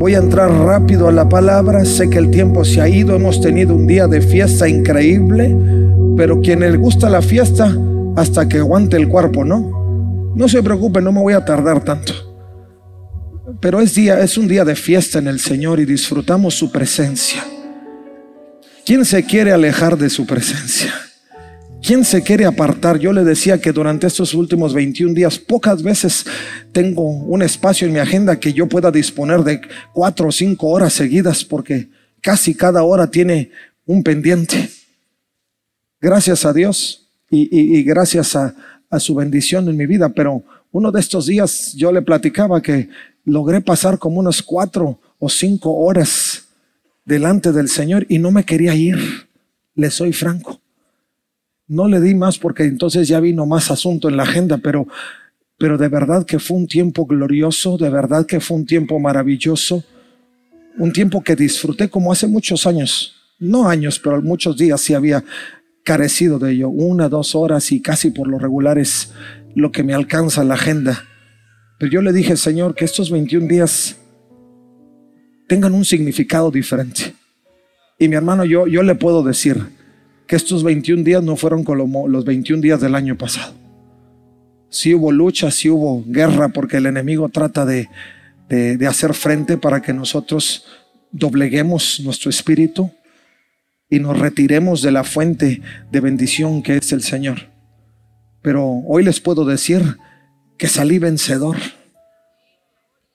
Voy a entrar rápido a la palabra. Sé que el tiempo se ha ido. Hemos tenido un día de fiesta increíble. Pero quien le gusta la fiesta, hasta que aguante el cuerpo, ¿no? No se preocupe, no me voy a tardar tanto. Pero es día, es un día de fiesta en el Señor y disfrutamos su presencia. ¿Quién se quiere alejar de su presencia? ¿Quién se quiere apartar? Yo le decía que durante estos últimos 21 días pocas veces tengo un espacio en mi agenda que yo pueda disponer de cuatro o cinco horas seguidas porque casi cada hora tiene un pendiente. Gracias a Dios y, gracias a, a su bendición en mi vida, pero uno de estos días yo le platicaba que logré pasar como unas cuatro o cinco horas delante del Señor y no me quería ir, le soy franco. No le di más porque entonces ya vino más asunto en la agenda, pero, pero de verdad que fue un tiempo glorioso, de verdad que fue un tiempo maravilloso, un tiempo que disfruté como hace muchos años, no años, pero muchos días sí había carecido de ello, una, dos horas y casi por lo regular es lo que me alcanza la agenda. Pero yo le dije, Señor, que estos 21 días tengan un significado diferente. Y mi hermano, yo, yo le puedo decir, que estos 21 días no fueron como los 21 días del año pasado. Sí hubo lucha, sí hubo guerra, porque el enemigo trata de, de, hacer frente para que nosotros dobleguemos nuestro espíritu y nos retiremos de la fuente de bendición que es el Señor. Pero hoy les puedo decir que salí vencedor.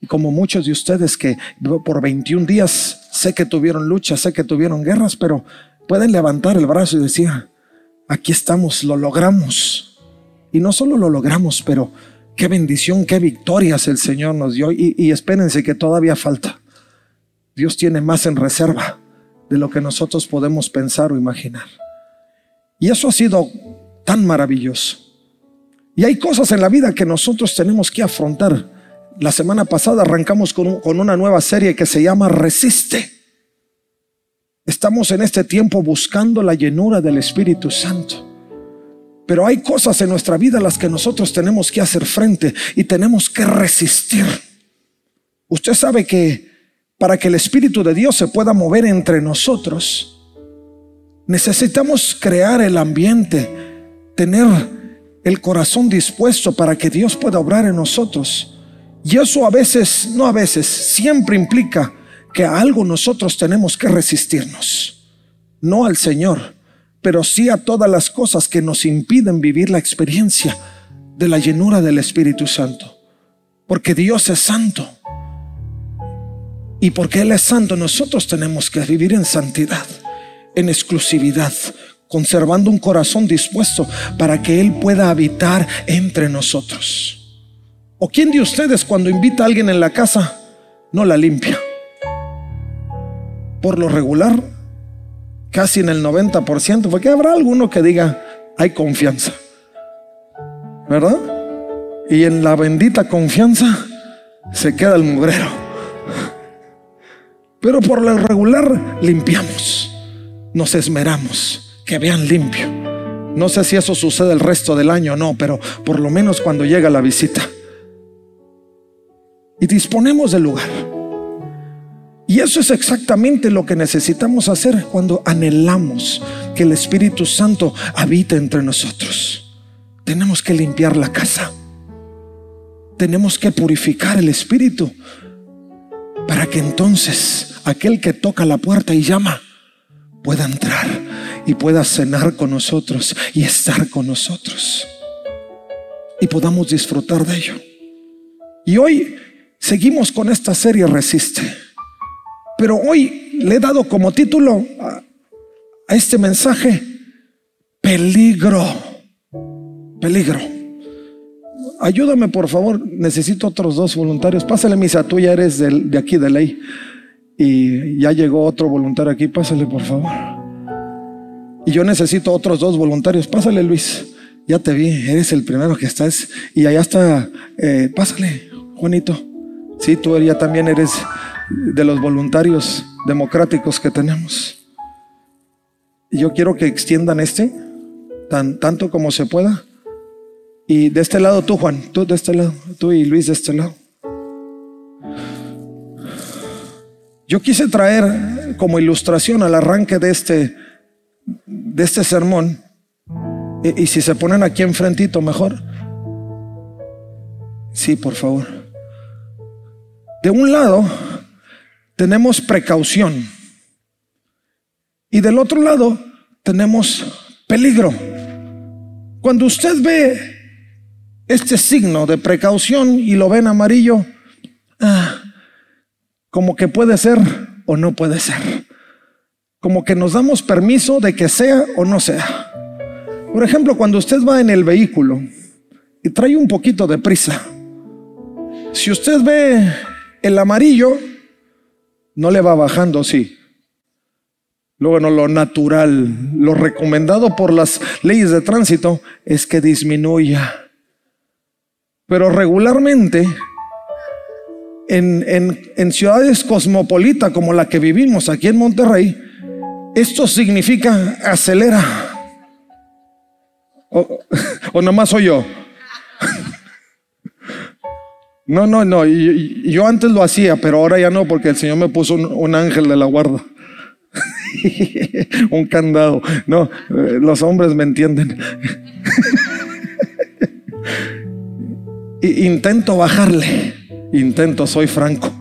Y como muchos de ustedes que por 21 días sé que tuvieron lucha, sé que tuvieron guerras, pero pueden levantar el brazo y decir, aquí estamos, lo logramos. Y no solo lo logramos, pero qué bendición, qué victorias el Señor nos dio. Y, espérense que todavía falta. Dios tiene más en reserva de lo que nosotros podemos pensar o imaginar. Y eso ha sido tan maravilloso. Y hay cosas en la vida que nosotros tenemos que afrontar. La semana pasada arrancamos con, con una nueva serie que se llama Resiste. Estamos en este tiempo buscando la llenura del Espíritu Santo. Pero hay cosas en nuestra vida a las que nosotros tenemos que hacer frente y tenemos que resistir. Usted sabe que para que el Espíritu de Dios se pueda mover entre nosotros, necesitamos crear el ambiente, tener el corazón dispuesto para que Dios pueda obrar en nosotros. Y eso a veces, no a veces, siempre implica que a algo nosotros tenemos que resistirnos. No al Señor, pero sí a todas las cosas que nos impiden vivir la experiencia de la llenura del Espíritu Santo. Porque Dios es santo. Y porque Él es santo, nosotros tenemos que vivir en santidad, en exclusividad, conservando un corazón dispuesto para que Él pueda habitar entre nosotros. ¿O quién de ustedes cuando invita a alguien en la casa no la limpia? Por lo regular, casi en el 90%, porque habrá alguno que diga, hay confianza, ¿verdad? Y en la bendita confianza se queda el mugrero. Pero por lo regular limpiamos, nos esmeramos, que vean limpio. No sé si eso sucede el resto del año o no, pero por lo menos cuando llega la visita. Y disponemos del lugar. Y eso es exactamente lo que necesitamos hacer cuando anhelamos que el Espíritu Santo habite entre nosotros. Tenemos que limpiar la casa. Tenemos que purificar el Espíritu para que entonces aquel que toca la puerta y llama pueda entrar y pueda cenar con nosotros y estar con nosotros. Y podamos disfrutar de ello. Y hoy seguimos con esta serie Resiste. Pero hoy le he dado como título a, este mensaje, peligro, peligro. Ayúdame por favor, necesito otros dos voluntarios. Pásale misa, tú ya eres de aquí de ley. Y ya llegó otro voluntario aquí, pásale por favor. Y yo necesito otros dos voluntarios. Pásale Luis, ya te vi, eres el primero que estás. Y allá está, eh, pásale Juanito. Sí, tú ya también eres de los voluntarios democráticos que tenemos. Y yo quiero que extiendan este tan, tanto como se pueda. Y de este lado tú, Juan, tú de este lado, tú y Luis de este lado. Yo quise traer como ilustración al arranque de este, de este sermón, y, y si se ponen aquí enfrentito mejor, sí, por favor. De un lado tenemos precaución y del otro lado tenemos peligro. Cuando usted ve este signo de precaución y lo ve en amarillo, ah, como que puede ser o no puede ser. Como que nos damos permiso de que sea o no sea. Por ejemplo, cuando usted va en el vehículo y trae un poquito de prisa, si usted ve el amarillo, no le va bajando, sí. Luego, no, lo natural, lo recomendado por las leyes de tránsito es que disminuya. Pero regularmente, en, en ciudades cosmopolitas como la que vivimos aquí en Monterrey, esto significa acelera. O, o nomás soy yo. No, no, no. yo antes lo hacía, pero ahora ya no, porque el Señor me puso un, ángel de la guarda. un candado. No, eh, los hombres me entienden. intento bajarle. Intento, soy franco.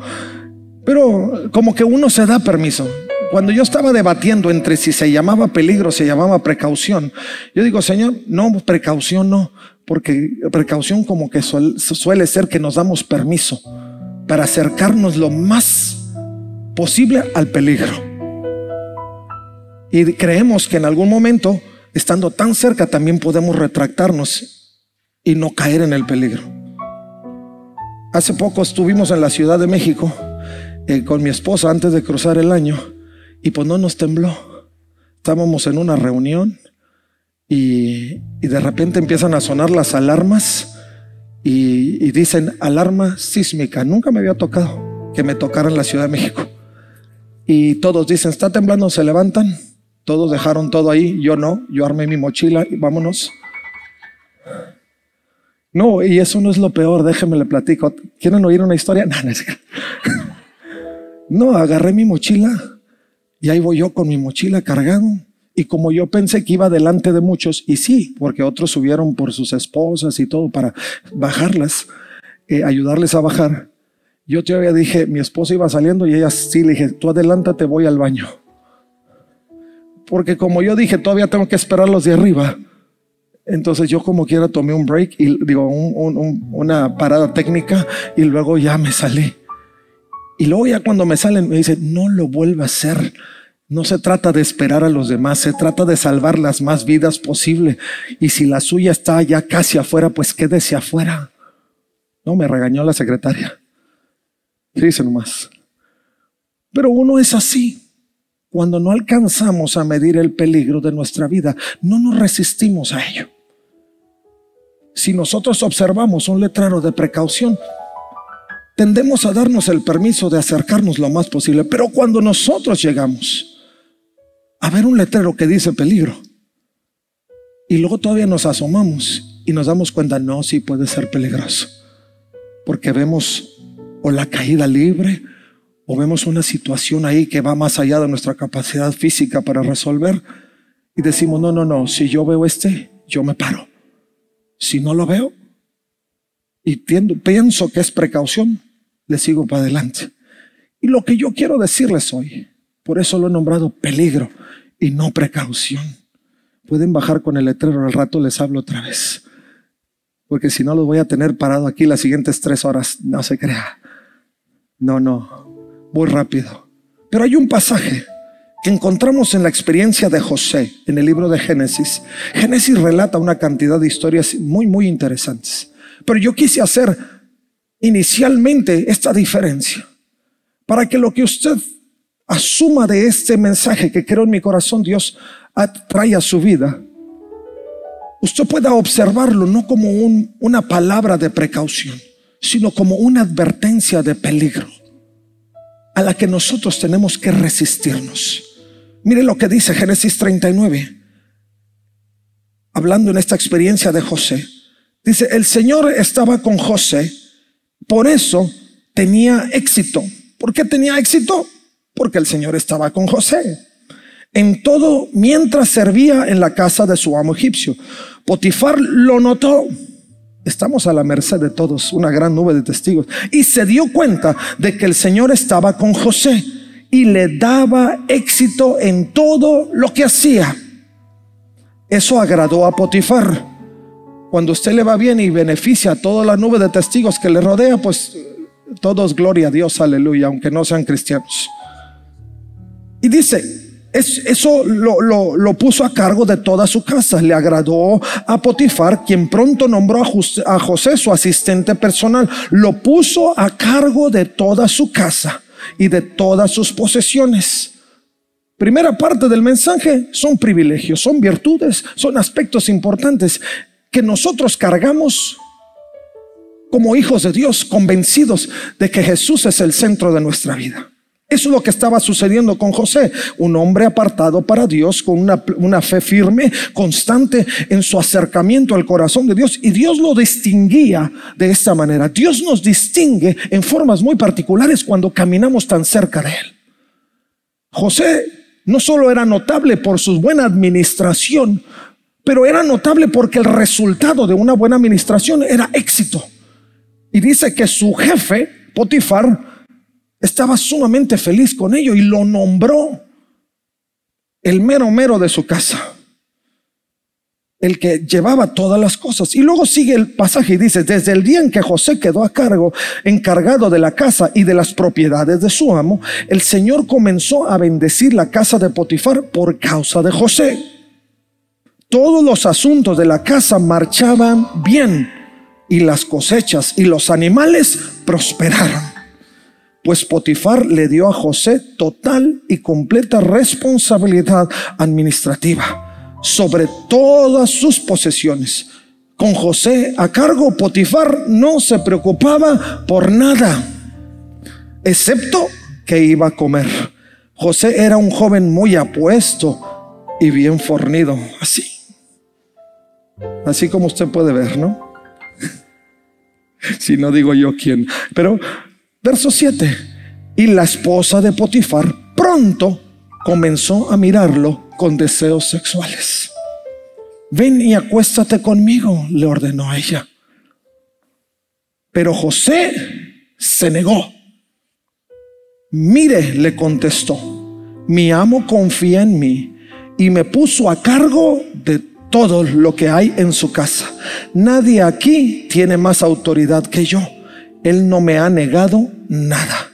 Pero como que uno se da permiso. Cuando yo estaba debatiendo entre si se llamaba peligro, se llamaba precaución, yo digo, Señor, no, precaución no porque precaución como que suele, ser que nos damos permiso para acercarnos lo más posible al peligro. Y creemos que en algún momento, estando tan cerca, también podemos retractarnos y no caer en el peligro. Hace poco estuvimos en la Ciudad de México eh, con mi esposa antes de cruzar el año y pues no nos tembló. Estábamos en una reunión y, de repente empiezan a sonar las alarmas y, dicen alarma sísmica. Nunca me había tocado que me tocara en la Ciudad de México. Y todos dicen, está temblando, se levantan. Todos dejaron todo ahí, yo no, yo armé mi mochila y vámonos. No, y eso no es lo peor, déjenme le platico. ¿Quieren oír una historia? No, no, no, agarré mi mochila y ahí voy yo con mi mochila cargado y como yo pensé que iba delante de muchos, y sí, porque otros subieron por sus esposas y todo para bajarlas, eh, ayudarles a bajar, yo todavía dije, mi esposa iba saliendo y ella sí le dije, tú adelántate, voy al baño. Porque como yo dije, todavía tengo que esperar los de arriba. Entonces yo como quiera tomé un break y digo, una parada técnica y luego ya me salí. Y luego ya cuando me salen me dicen, no lo vuelva a hacer no se trata de esperar a los demás, se trata de salvar las más vidas posible. Y si la suya está ya casi afuera, pues quédese afuera. No, me regañó la secretaria. Dice nomás. Pero uno es así. Cuando no alcanzamos a medir el peligro de nuestra vida, no nos resistimos a ello. Si nosotros observamos un letrero de precaución, tendemos a darnos el permiso de acercarnos lo más posible. Pero cuando nosotros llegamos, a ver un letrero que dice peligro. Y luego todavía nos asomamos y nos damos cuenta, no, sí puede ser peligroso. Porque vemos o la caída libre o vemos una situación ahí que va más allá de nuestra capacidad física para resolver. Y decimos, no, no, no, si yo veo este, yo me paro. Si no lo veo y pienso que es precaución, le sigo para adelante. Y lo que yo quiero decirles hoy, por eso lo he nombrado peligro y no precaución. Pueden bajar con el letrero, al rato les hablo otra vez. Porque si no, los voy a tener parado aquí las siguientes tres horas. No se crea. No, no. Voy rápido. Pero hay un pasaje que encontramos en la experiencia de José en el libro de Génesis. Génesis relata una cantidad de historias muy, muy interesantes. Pero yo quise hacer inicialmente esta diferencia para que lo que usted asuma de este mensaje que creo en mi corazón Dios trae a su vida, usted pueda observarlo no como una palabra de precaución, sino como una advertencia de peligro a la que nosotros tenemos que resistirnos. Mire lo que dice Génesis 39, hablando en esta experiencia de José. Dice, el Señor estaba con José, por eso tenía éxito. ¿Por qué tenía éxito? Porque el Señor estaba con José. En todo, mientras servía en la casa de su amo egipcio. Potifar lo notó. Estamos a la merced de todos, una gran nube de testigos. Y se dio cuenta de que el Señor estaba con José y le daba éxito en todo lo que hacía. Eso agradó a Potifar. Cuando usted le va bien y beneficia a toda la nube de testigos que le rodea, pues todos gloria a Dios, aleluya, aunque no sean cristianos. Y dice, eso lo, lo, puso a cargo de toda su casa. Le agradó a Potifar, quien pronto nombró a José su asistente personal. Lo puso a cargo de toda su casa y de todas sus posesiones. Primera parte del mensaje son privilegios, son virtudes, son aspectos importantes que nosotros cargamos como hijos de Dios, convencidos de que Jesús es el centro de nuestra vida. Eso es lo que estaba sucediendo con José, un hombre apartado para Dios, con una, una, fe firme, constante en su acercamiento al corazón de Dios. Y Dios lo distinguía de esta manera. Dios nos distingue en formas muy particulares cuando caminamos tan cerca de Él. José no solo era notable por su buena administración, pero era notable porque el resultado de una buena administración era éxito. Y dice que su jefe, Potifar, estaba sumamente feliz con ello y lo nombró el mero mero de su casa, el que llevaba todas las cosas. Y luego sigue el pasaje y dice, desde el día en que José quedó a cargo, encargado de la casa y de las propiedades de su amo, el Señor comenzó a bendecir la casa de Potifar por causa de José. Todos los asuntos de la casa marchaban bien y las cosechas y los animales prosperaron pues Potifar le dio a José total y completa responsabilidad administrativa sobre todas sus posesiones. Con José a cargo, Potifar no se preocupaba por nada, excepto que iba a comer. José era un joven muy apuesto y bien fornido, así. Así como usted puede ver, ¿no? si no digo yo quién. Pero Verso 7. Y la esposa de Potifar pronto comenzó a mirarlo con deseos sexuales. Ven y acuéstate conmigo, le ordenó ella. Pero José se negó. Mire, le contestó, mi amo confía en mí y me puso a cargo de todo lo que hay en su casa. Nadie aquí tiene más autoridad que yo. Él no me ha negado nada,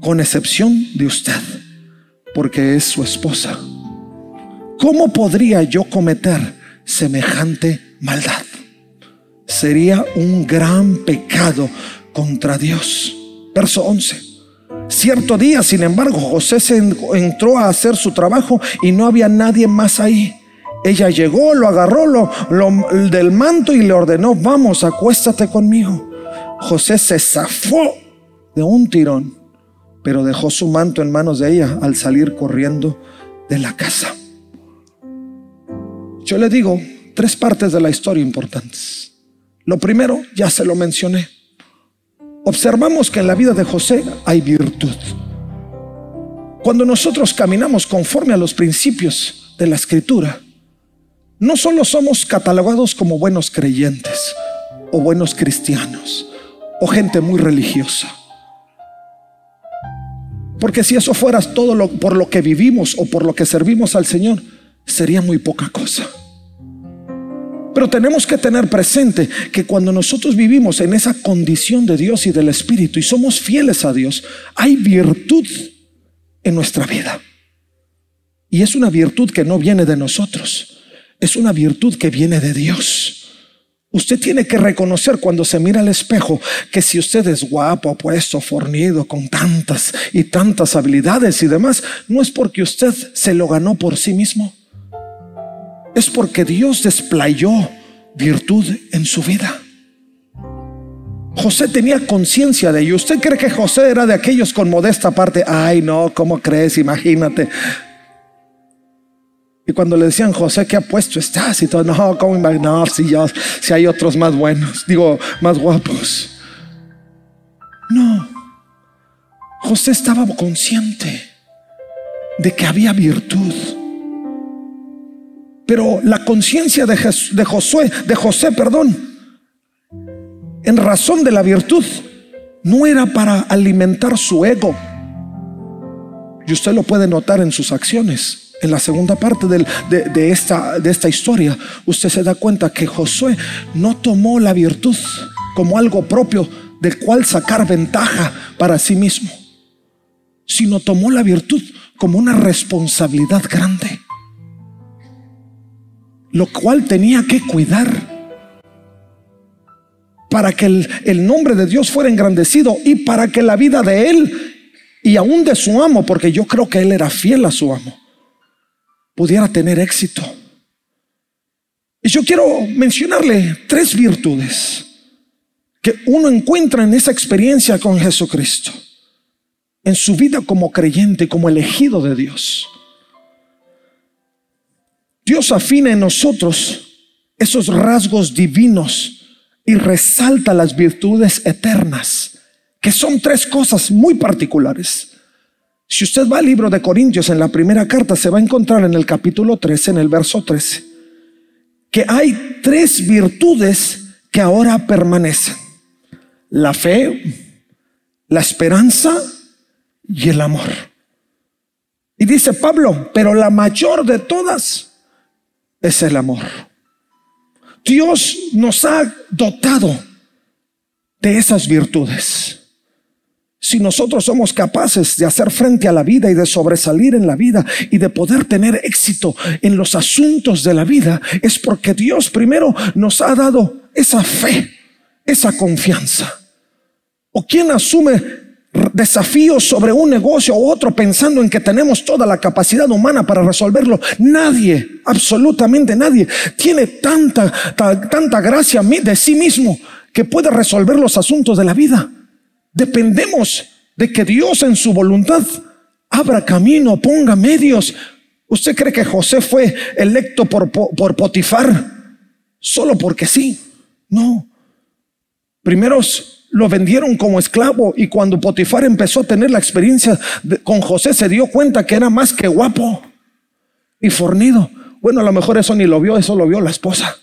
con excepción de usted, porque es su esposa. ¿Cómo podría yo cometer semejante maldad? Sería un gran pecado contra Dios. Verso 11. Cierto día, sin embargo, José se entró a hacer su trabajo y no había nadie más ahí. Ella llegó, lo agarró del manto y le ordenó, vamos, acuéstate conmigo. José se zafó de un tirón, pero dejó su manto en manos de ella al salir corriendo de la casa. Yo le digo tres partes de la historia importantes. Lo primero, ya se lo mencioné. Observamos que en la vida de José hay virtud. Cuando nosotros caminamos conforme a los principios de la escritura, no solo somos catalogados como buenos creyentes o buenos cristianos, o gente muy religiosa. Porque si eso fuera todo por lo que vivimos o por lo que servimos al Señor, sería muy poca cosa. Pero tenemos que tener presente que cuando nosotros vivimos en esa condición de Dios y del Espíritu y somos fieles a Dios, hay virtud en nuestra vida. Y es una virtud que no viene de nosotros, es una virtud que viene de Dios. Usted tiene que reconocer cuando se mira al espejo que si usted es guapo, apuesto, fornido, con tantas y tantas habilidades y demás, no es porque usted se lo ganó por sí mismo. Es porque Dios desplayó virtud en su vida. José tenía conciencia de ello. ¿Usted cree que José era de aquellos con modesta parte? Ay, no, ¿cómo crees? Imagínate. Y cuando le decían, José, ¿qué apuesto estás? Y todo, no, ¿cómo imaginar si, ya, si hay otros más buenos? Digo, más guapos. No. José estaba consciente de que había virtud. Pero la conciencia de, de, Josué, de José, perdón, en razón de la virtud, no era para alimentar su ego. Y usted lo puede notar en sus acciones. En la segunda parte de, esta, historia, usted se da cuenta que Josué no tomó la virtud como algo propio del cual sacar ventaja para sí mismo, sino tomó la virtud como una responsabilidad grande, lo cual tenía que cuidar para que el, el, nombre de Dios fuera engrandecido y para que la vida de él y aún de su amo, porque yo creo que él era fiel a su amo, pudiera tener éxito. Y yo quiero mencionarle tres virtudes que uno encuentra en esa experiencia con Jesucristo, en su vida como creyente, como elegido de Dios. Dios afina en nosotros esos rasgos divinos y resalta las virtudes eternas, que son tres cosas muy particulares. Si usted va al libro de Corintios en la primera carta, se va a encontrar en el capítulo 13, en el verso 13, que hay tres virtudes que ahora permanecen la fe, la esperanza y el amor. Y dice Pablo, pero la mayor de todas es el amor. Dios nos ha dotado de esas virtudes. Si nosotros somos capaces de hacer frente a la vida y de sobresalir en la vida y de poder tener éxito en los asuntos de la vida, es porque Dios primero nos ha dado esa fe esa confianza? ¿O quién asume desafíos sobre un negocio u otro pensando en que tenemos toda la capacidad humana para resolverlo? Nadie, absolutamente nadie, tiene tanta, tanta gracia de sí mismo que puede resolver los asuntos de la vida. Dependemos de que Dios en su voluntad abra camino, ponga medios. ¿Usted cree que José fue electo por, por Potifar solo porque sí? No. Primero lo vendieron como esclavo y cuando Potifar empezó a tener la experiencia con José se dio cuenta que era más que guapo y fornido. Bueno, a lo mejor eso ni lo vio, eso lo vio la esposa.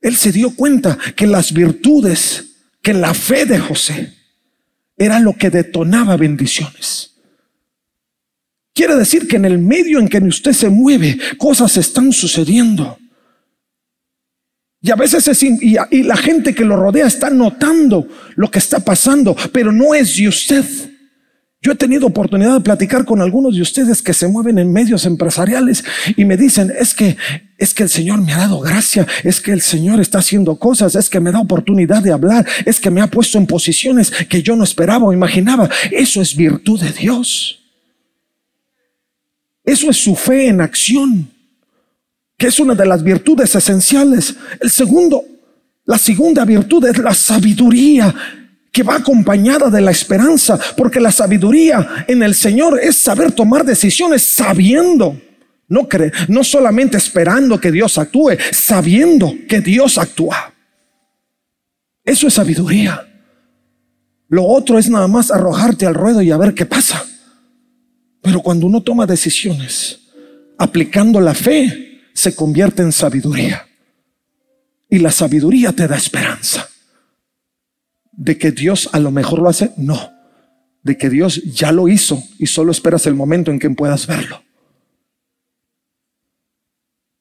Él se dio cuenta que las virtudes, que la fe de José era lo que detonaba bendiciones. Quiere decir que en el medio en que usted se mueve, cosas están sucediendo. Y a veces es, y, la gente que lo rodea está notando lo que está pasando, pero no es de usted. Yo he tenido oportunidad de platicar con algunos de ustedes que se mueven en medios empresariales y me dicen, es que, es que el Señor me ha dado gracia, es que el Señor está haciendo cosas, es que me da oportunidad de hablar, es que me ha puesto en posiciones que yo no esperaba o imaginaba. Eso es virtud de Dios. Eso es su fe en acción que es una de las virtudes esenciales. El segundo, la segunda virtud es la sabiduría que va acompañada de la esperanza, porque la sabiduría en el Señor es saber tomar decisiones sabiendo, no cree, no solamente esperando que Dios actúe, sabiendo que Dios actúa. Eso es sabiduría. Lo otro es nada más arrojarte al ruedo y a ver qué pasa. Pero cuando uno toma decisiones aplicando la fe, se convierte en sabiduría. Y la sabiduría te da esperanza. De que Dios a lo mejor lo hace, no. De que Dios ya lo hizo y solo esperas el momento en que puedas verlo.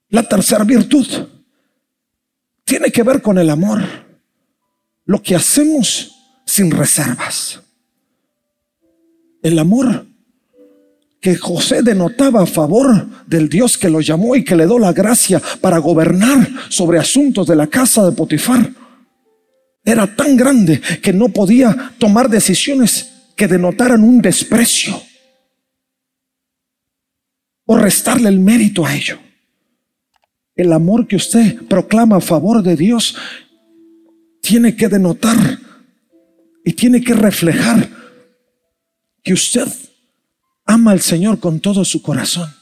La tercera virtud tiene que ver con el amor. Lo que hacemos sin reservas. El amor que José denotaba a favor del Dios que lo llamó y que le dio la gracia para gobernar sobre asuntos de la casa de Potifar, era tan grande que no podía tomar decisiones que denotaran un desprecio o restarle el mérito a ello. El amor que usted proclama a favor de Dios tiene que denotar y tiene que reflejar que usted ama al Señor con todo su corazón.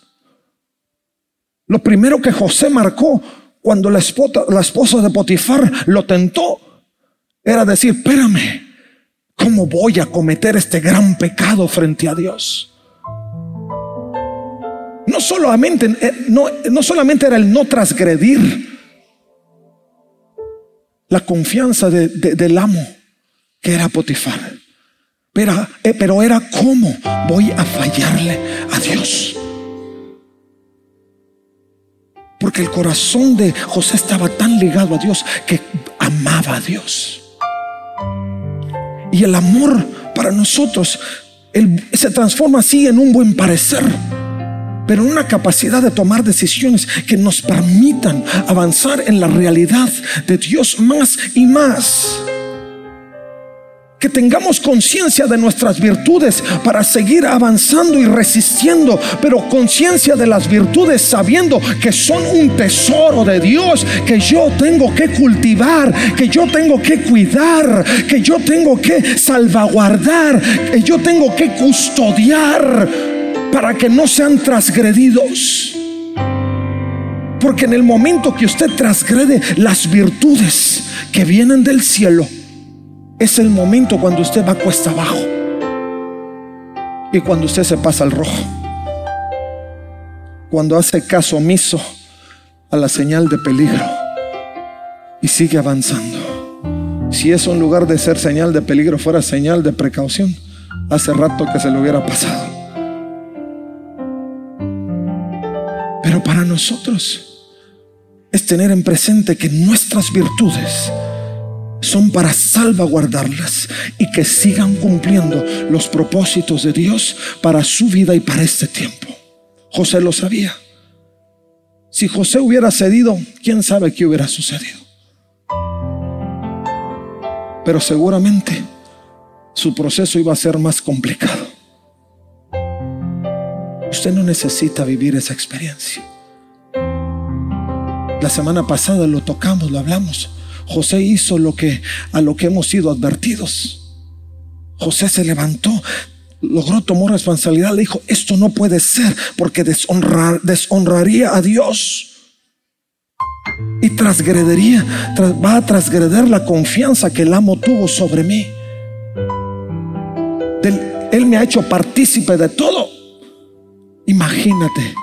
Lo primero que José marcó cuando la esposa, la esposa de Potifar lo tentó era decir, espérame, ¿Cómo voy a cometer este gran pecado frente a Dios? No solamente, eh, no, no solamente era el no transgredir la confianza del amo que era Potifar, pero, eh, pero era cómo voy a fallarle a Dios. Porque el corazón de José estaba tan ligado a Dios que amaba a Dios. Y el amor para nosotros se transforma así en un buen parecer, pero una capacidad de tomar decisiones que nos permitan avanzar en la realidad de Dios más y más. Que tengamos conciencia de nuestras virtudes para seguir avanzando y resistiendo, pero conciencia de las virtudes sabiendo que son un tesoro de Dios que yo tengo que cultivar, que yo tengo que cuidar, que yo tengo que salvaguardar, que yo tengo que custodiar para que no sean transgredidos. Porque en el momento que usted transgrede las virtudes que vienen del cielo, es el momento cuando usted va cuesta abajo y cuando usted se pasa al rojo. Cuando hace caso omiso a la señal de peligro y sigue avanzando. Si eso en lugar de ser señal de peligro fuera señal de precaución, hace rato que se le hubiera pasado. Pero para nosotros es tener en presente que nuestras virtudes son para salvaguardarlas y que sigan cumpliendo los propósitos de Dios para su vida y para este tiempo. José lo sabía. Si José hubiera cedido, quién sabe qué hubiera sucedido. Pero seguramente su proceso iba a ser más complicado. Usted no necesita vivir esa experiencia. La semana pasada lo tocamos, lo hablamos. José hizo lo que a lo que hemos sido advertidos. José se levantó, logró tomar responsabilidad, le dijo, esto no puede ser porque deshonraría a Dios. Y transgredería, va a transgreder la confianza que el amo tuvo sobre mí. él me ha hecho partícipe de todo. Imagínate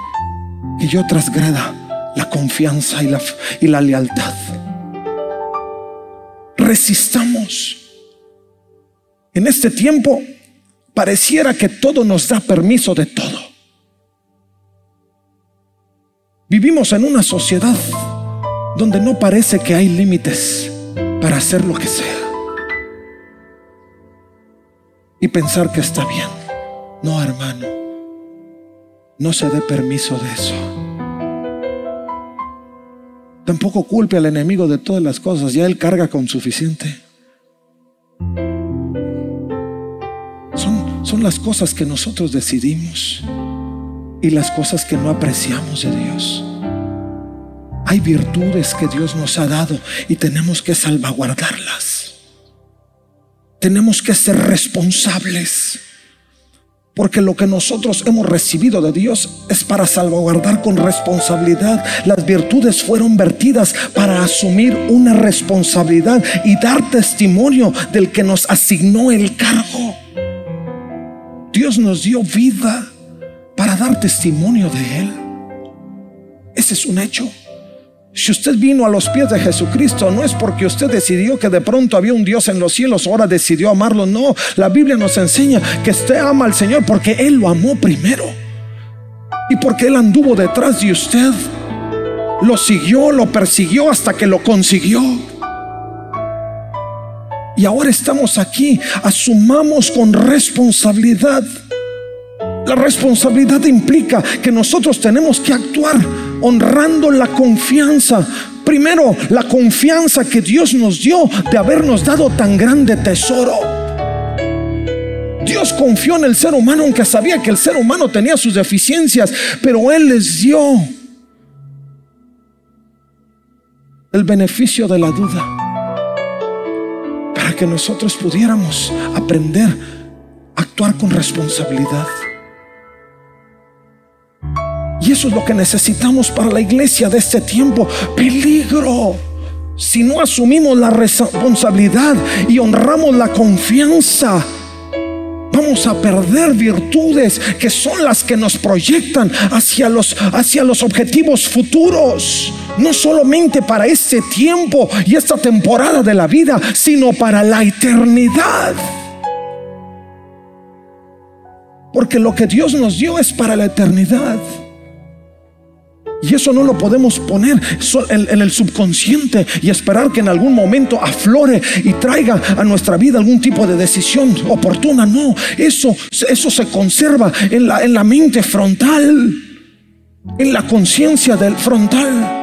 que yo transgreda la confianza y la, y la lealtad resistamos. En este tiempo pareciera que todo nos da permiso de todo. Vivimos en una sociedad donde no parece que hay límites para hacer lo que sea. Y pensar que está bien. No, hermano. No se dé permiso de eso. Tampoco culpe al enemigo de todas las cosas, ya él carga con suficiente. Son, son las cosas que nosotros decidimos y las cosas que no apreciamos de Dios. Hay virtudes que Dios nos ha dado y tenemos que salvaguardarlas. Tenemos que ser responsables. Porque lo que nosotros hemos recibido de Dios es para salvaguardar con responsabilidad. Las virtudes fueron vertidas para asumir una responsabilidad y dar testimonio del que nos asignó el cargo. Dios nos dio vida para dar testimonio de Él. Ese es un hecho. Si usted vino a los pies de Jesucristo, no es porque usted decidió que de pronto había un Dios en los cielos, ahora decidió amarlo. No, la Biblia nos enseña que usted ama al Señor porque Él lo amó primero. Y porque Él anduvo detrás de usted. Lo siguió, lo persiguió hasta que lo consiguió. Y ahora estamos aquí. Asumamos con responsabilidad. La responsabilidad implica que nosotros tenemos que actuar honrando la confianza. Primero, la confianza que Dios nos dio de habernos dado tan grande tesoro. Dios confió en el ser humano aunque sabía que el ser humano tenía sus deficiencias, pero Él les dio el beneficio de la duda para que nosotros pudiéramos aprender a actuar con responsabilidad. Y eso es lo que necesitamos para la iglesia de este tiempo. Peligro. si no asumimos la responsabilidad y honramos la confianza, vamos a perder virtudes que son las que nos proyectan hacia los, hacia los objetivos futuros. No solamente para este tiempo y esta temporada de la vida, sino para la eternidad. Porque lo que Dios nos dio es para la eternidad. Y eso no lo podemos poner en, el subconsciente y esperar que en algún momento aflore y traiga a nuestra vida algún tipo de decisión oportuna. No, eso, eso se conserva en la, en la mente frontal, en la conciencia del frontal.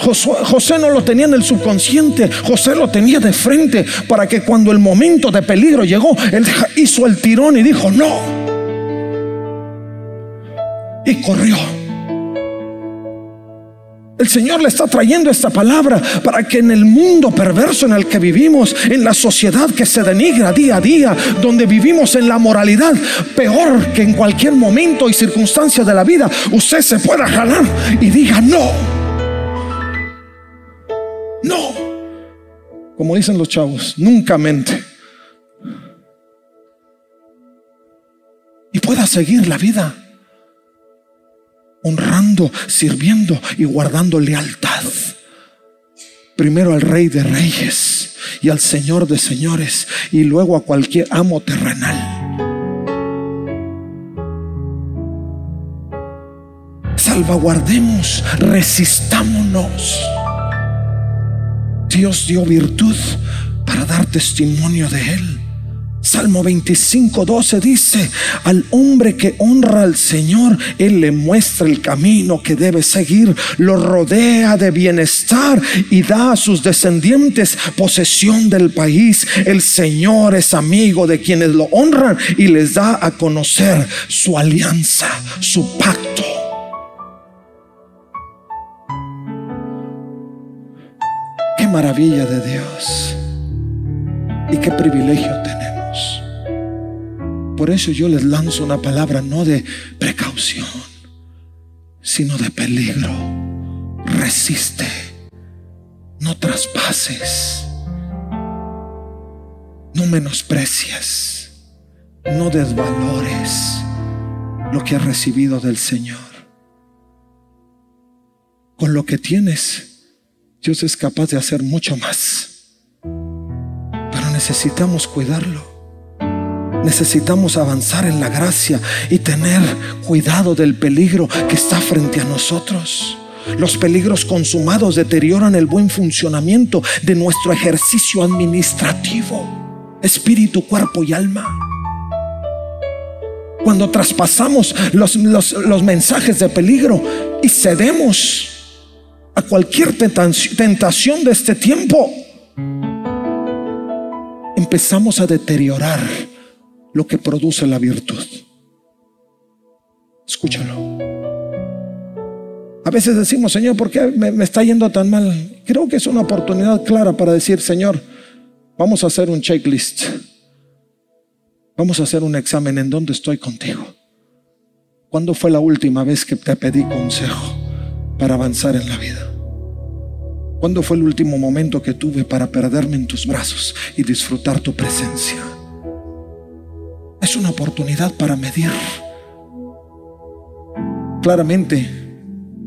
José, no lo tenía en el subconsciente, José lo tenía de frente para que cuando el momento de peligro llegó, él hizo el tirón y dijo, no, y corrió. El Señor le está trayendo esta palabra para que en el mundo perverso en el que vivimos, en la sociedad que se denigra día a día, donde vivimos en la moralidad, peor que en cualquier momento y circunstancia de la vida, usted se pueda jalar y diga no. No. Como dicen los chavos, nunca mente. Y pueda seguir la vida honrando, sirviendo y guardando lealtad. Primero al Rey de Reyes y al Señor de Señores y luego a cualquier amo terrenal. Salvaguardemos, resistámonos. Dios dio virtud para dar testimonio de Él. Salmo 25, 12 dice, al hombre que honra al Señor, Él le muestra el camino que debe seguir, lo rodea de bienestar y da a sus descendientes posesión del país. El Señor es amigo de quienes lo honran y les da a conocer su alianza, su pacto. Qué maravilla de Dios y qué privilegio tenemos. Por eso yo les lanzo una palabra no de precaución, sino de peligro. Resiste, no traspases, no menosprecies, no desvalores lo que has recibido del Señor. Con lo que tienes, Dios es capaz de hacer mucho más, pero necesitamos cuidarlo. Necesitamos avanzar en la gracia y tener cuidado del peligro que está frente a nosotros. Los peligros consumados deterioran el buen funcionamiento de nuestro ejercicio administrativo, espíritu, cuerpo y alma. Cuando traspasamos los, mensajes de peligro y cedemos a cualquier tentación de este tiempo, empezamos a deteriorar lo que produce la virtud. Escúchalo. A veces decimos, Señor, ¿por qué me, está yendo tan mal? Creo que es una oportunidad clara para decir, Señor, vamos a hacer un checklist. Vamos a hacer un examen en dónde estoy contigo. ¿Cuándo fue la última vez que te pedí consejo para avanzar en la vida? ¿Cuándo fue el último momento que tuve para perderme en tus brazos y disfrutar tu presencia? Es una oportunidad para medir. Claramente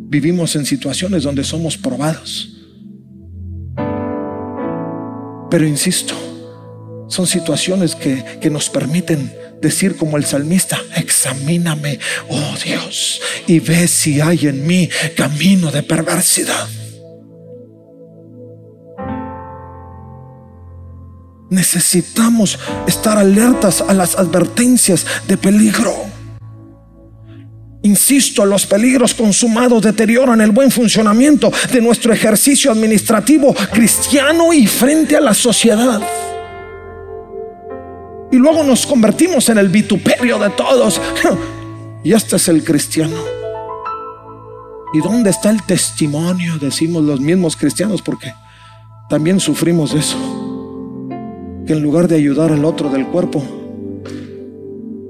vivimos en situaciones donde somos probados. Pero insisto, son situaciones que, que, nos permiten decir como el salmista, examíname, oh Dios, y ve si hay en mí camino de perversidad. Necesitamos estar alertas a las advertencias de peligro. Insisto, los peligros consumados deterioran el buen funcionamiento de nuestro ejercicio administrativo cristiano y frente a la sociedad. Y luego nos convertimos en el vituperio de todos. Y este es el cristiano. ¿Y dónde está el testimonio? Decimos los mismos cristianos porque también sufrimos eso en lugar de ayudar al otro del cuerpo,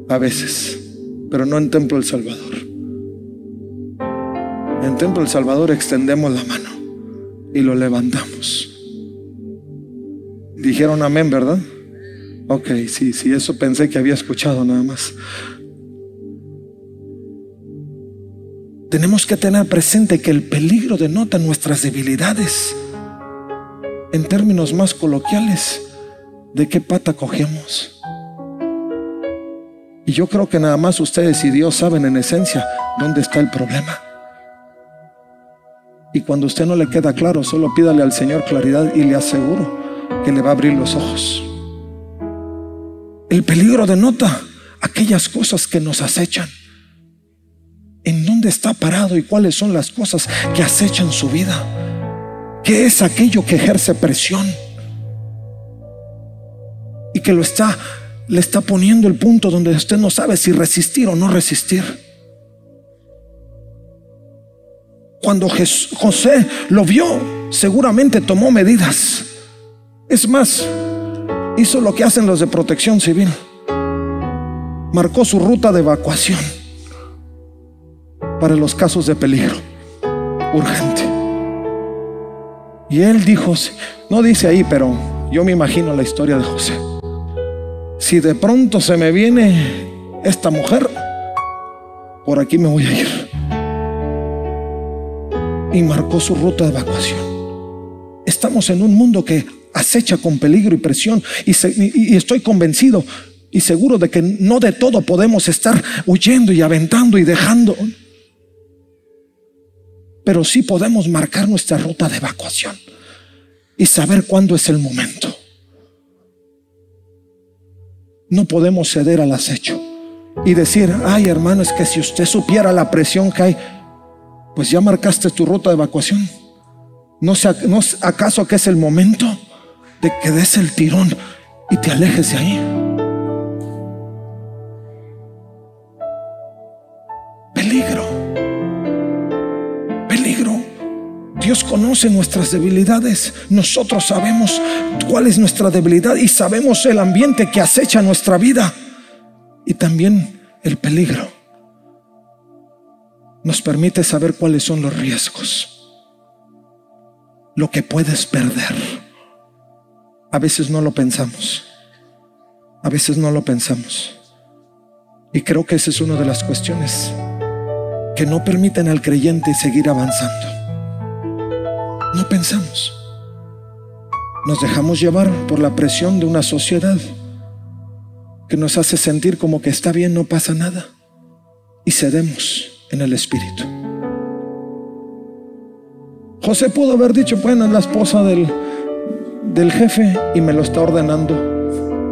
a veces, pero no en Templo El Salvador. En Templo El Salvador extendemos la mano y lo levantamos. Dijeron amén, ¿verdad? Ok, sí, sí, eso pensé que había escuchado nada más. Tenemos que tener presente que el peligro denota nuestras debilidades. En términos más coloquiales, ¿de qué pata cogemos? Y yo creo que nada más ustedes y Dios saben en esencia dónde está el problema. Y cuando usted no le queda claro, solo pídale al Señor claridad y le aseguro que le va a abrir los ojos. El peligro denota aquellas cosas que nos acechan. ¿En dónde está parado y cuáles son las cosas que acechan su vida? ¿Qué es aquello que ejerce presión? Que lo está le está poniendo el punto donde usted no sabe si resistir o no resistir. Cuando José lo vio, seguramente tomó medidas. Es más, hizo lo que hacen los de protección civil. Marcó su ruta de evacuación para los casos de peligro urgente. Y él dijo, no dice ahí, pero yo me imagino la historia de José. Si de pronto se me viene esta mujer, por aquí me voy a ir. Y marcó su ruta de evacuación. Estamos en un mundo que acecha con peligro y presión y, estoy convencido y seguro de que no de todo podemos estar huyendo y aventando y dejando. Pero sí podemos marcar nuestra ruta de evacuación y saber cuándo es el momento. No podemos ceder al acecho y decir, ay hermano, es que si usted supiera la presión que hay, pues ya marcaste tu ruta de evacuación. ¿No, no acaso que es el momento de que des el tirón y te alejes de ahí? Dios conoce nuestras debilidades. Nosotros sabemos cuál es nuestra debilidad y sabemos el ambiente que acecha nuestra vida y también el peligro. Nos permite saber cuáles son los riesgos, lo que puedes perder. A veces no lo pensamos, a veces no lo pensamos. Y creo que esa es una de las cuestiones que no permiten al creyente seguir avanzando. No pensamos. Nos dejamos llevar por la presión de una sociedad que nos hace sentir como que está bien, no pasa nada. Y cedemos en el espíritu. José pudo haber dicho, bueno, es la esposa del, del jefe y me lo está ordenando.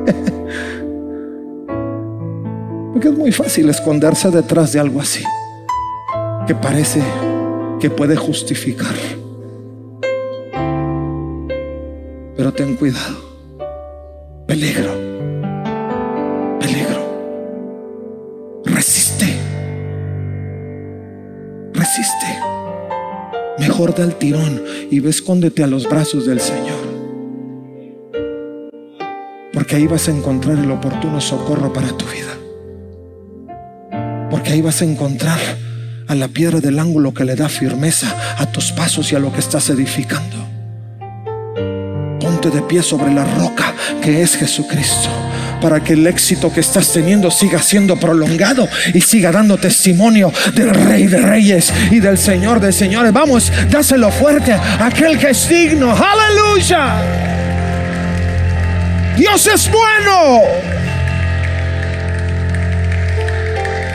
Porque es muy fácil esconderse detrás de algo así, que parece que puede justificar. Pero ten cuidado. Peligro. Peligro. Resiste. Resiste. Mejor da el tirón y ve escóndete a los brazos del Señor. Porque ahí vas a encontrar el oportuno socorro para tu vida. Porque ahí vas a encontrar a la piedra del ángulo que le da firmeza a tus pasos y a lo que estás edificando de pie sobre la roca que es Jesucristo para que el éxito que estás teniendo siga siendo prolongado y siga dando testimonio del Rey de Reyes y del Señor de Señores. Vamos, dáselo fuerte a aquel que es digno. Aleluya. Dios es bueno.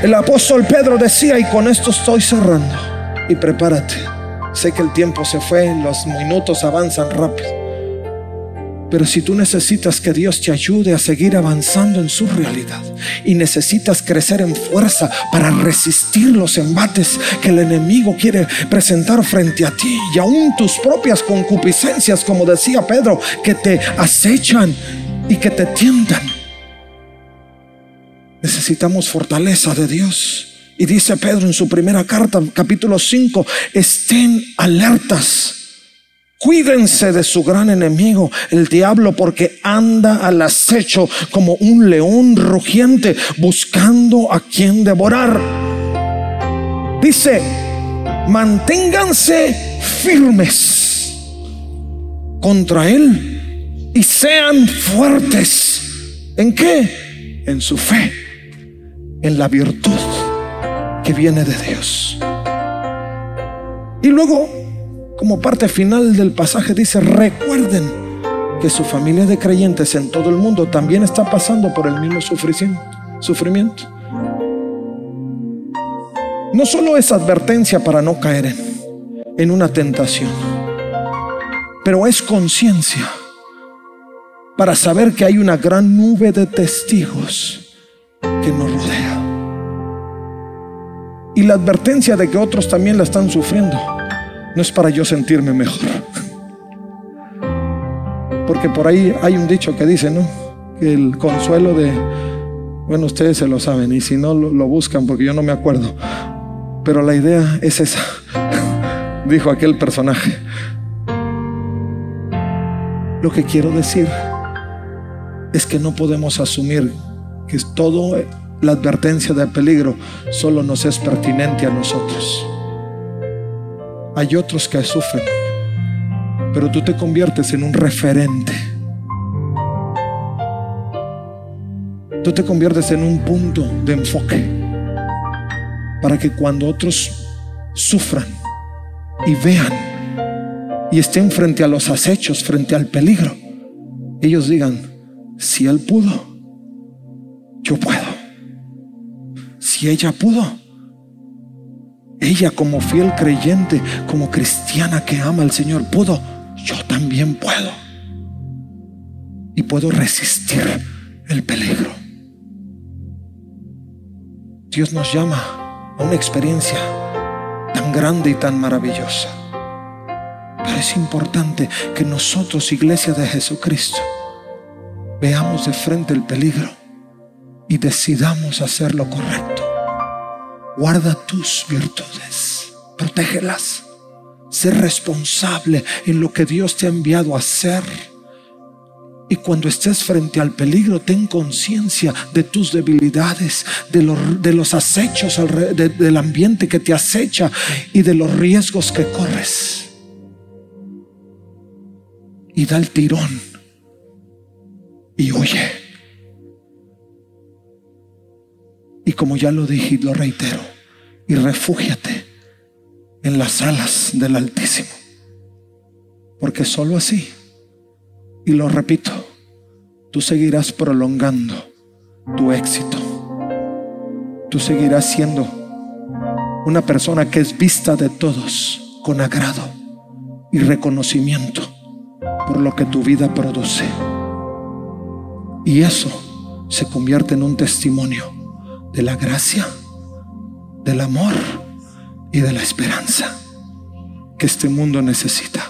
El apóstol Pedro decía, y con esto estoy cerrando, y prepárate. Sé que el tiempo se fue, los minutos avanzan rápido. Pero si tú necesitas que Dios te ayude a seguir avanzando en su realidad y necesitas crecer en fuerza para resistir los embates que el enemigo quiere presentar frente a ti y aún tus propias concupiscencias, como decía Pedro, que te acechan y que te tientan, necesitamos fortaleza de Dios. Y dice Pedro en su primera carta, capítulo 5, estén alertas Cuídense de su gran enemigo, el diablo, porque anda al acecho como un león rugiente buscando a quien devorar. Dice, manténganse firmes. contra él y sean fuertes. ¿En qué? En su fe, en la virtud que viene de Dios. Y luego, como parte final del pasaje, dice, recuerden que su familia de creyentes en todo el mundo también está pasando por el mismo sufrimiento. No solo es advertencia para no caer en, una tentación, pero es conciencia para saber que hay una gran nube de testigos que nos rodea. Y la advertencia de que otros también la están sufriendo no es para yo sentirme mejor. Porque por ahí hay un dicho que dice, ¿no? Que el consuelo de, bueno, ustedes se lo saben y si no lo, buscan porque yo no me acuerdo. Pero la idea es esa, dijo aquel personaje. Lo que quiero decir es que no podemos asumir que todo la advertencia de peligro solo nos es pertinente a nosotros. Hay otros que sufren, pero tú te conviertes en un referente. Tú te conviertes en un punto de enfoque para que cuando otros sufran y vean y estén frente a los acechos, frente al peligro, ellos digan, si él pudo, yo puedo. Si ella pudo, ella como fiel creyente, como cristiana que ama al Señor, pudo, yo también puedo. Y puedo resistir el peligro. Dios nos llama a una experiencia tan grande y tan maravillosa. Pero es importante que nosotros, iglesia de Jesucristo, veamos de frente el peligro y decidamos hacer lo correcto. Guarda tus virtudes, protégelas. Sé responsable en lo que Dios te ha enviado a hacer. Y cuando estés frente al peligro, ten conciencia de tus debilidades, de los, acechos del ambiente que te acecha y de los riesgos que corres. Y da el tirón y huye. Y como ya lo dije lo reitero, y refúgiate en las alas del Altísimo. Porque solo así, y lo repito, tú seguirás prolongando tu éxito. Tú seguirás siendo una persona que es vista de todos con agrado y reconocimiento por lo que tu vida produce. Y eso se convierte en un testimonio de la gracia, del amor y de la esperanza que este mundo necesita.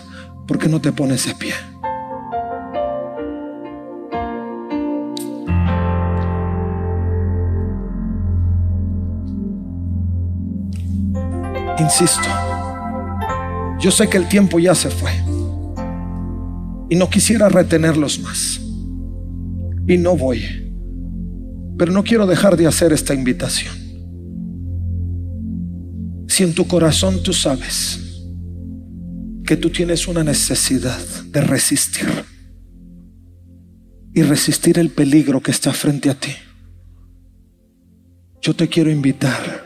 ¿Por qué no te pones de pie? Insisto, yo sé que el tiempo ya se fue y no quisiera retenerlos más. Y no voy. Pero no quiero dejar de hacer esta invitación. Si en tu corazón tú sabes que tú tienes una necesidad de resistir y resistir el peligro que está frente a ti, yo te quiero invitar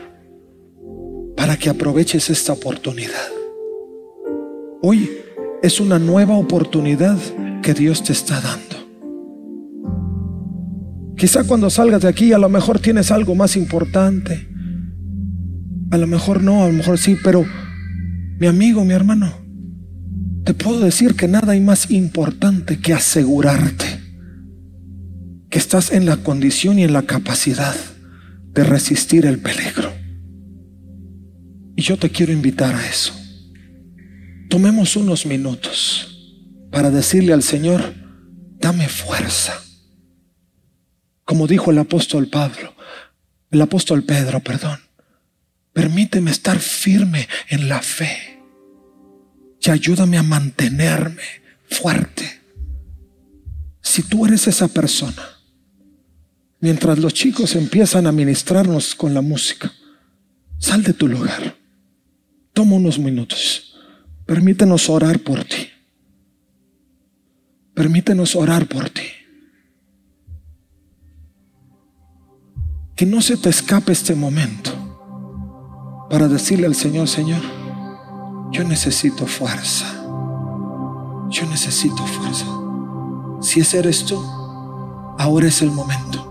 para que aproveches esta oportunidad. Hoy es una nueva oportunidad que Dios te está dando. Quizá cuando salgas de aquí a lo mejor tienes algo más importante. A lo mejor no, a lo mejor sí, pero mi amigo, mi hermano, te puedo decir que nada hay más importante que asegurarte que estás en la condición y en la capacidad de resistir el peligro. Y yo te quiero invitar a eso. Tomemos unos minutos para decirle al Señor, dame fuerza como dijo el apóstol Pablo, el apóstol Pedro, perdón. Permíteme estar firme en la fe y ayúdame a mantenerme fuerte. Si tú eres esa persona, mientras los chicos empiezan a ministrarnos con la música, sal de tu lugar. Toma unos minutos. Permítenos orar por ti. Permítenos orar por ti. Que no se te escape este momento para decirle al Señor, Señor, yo necesito fuerza. Yo necesito fuerza. Si ese eres tú, ahora es el momento.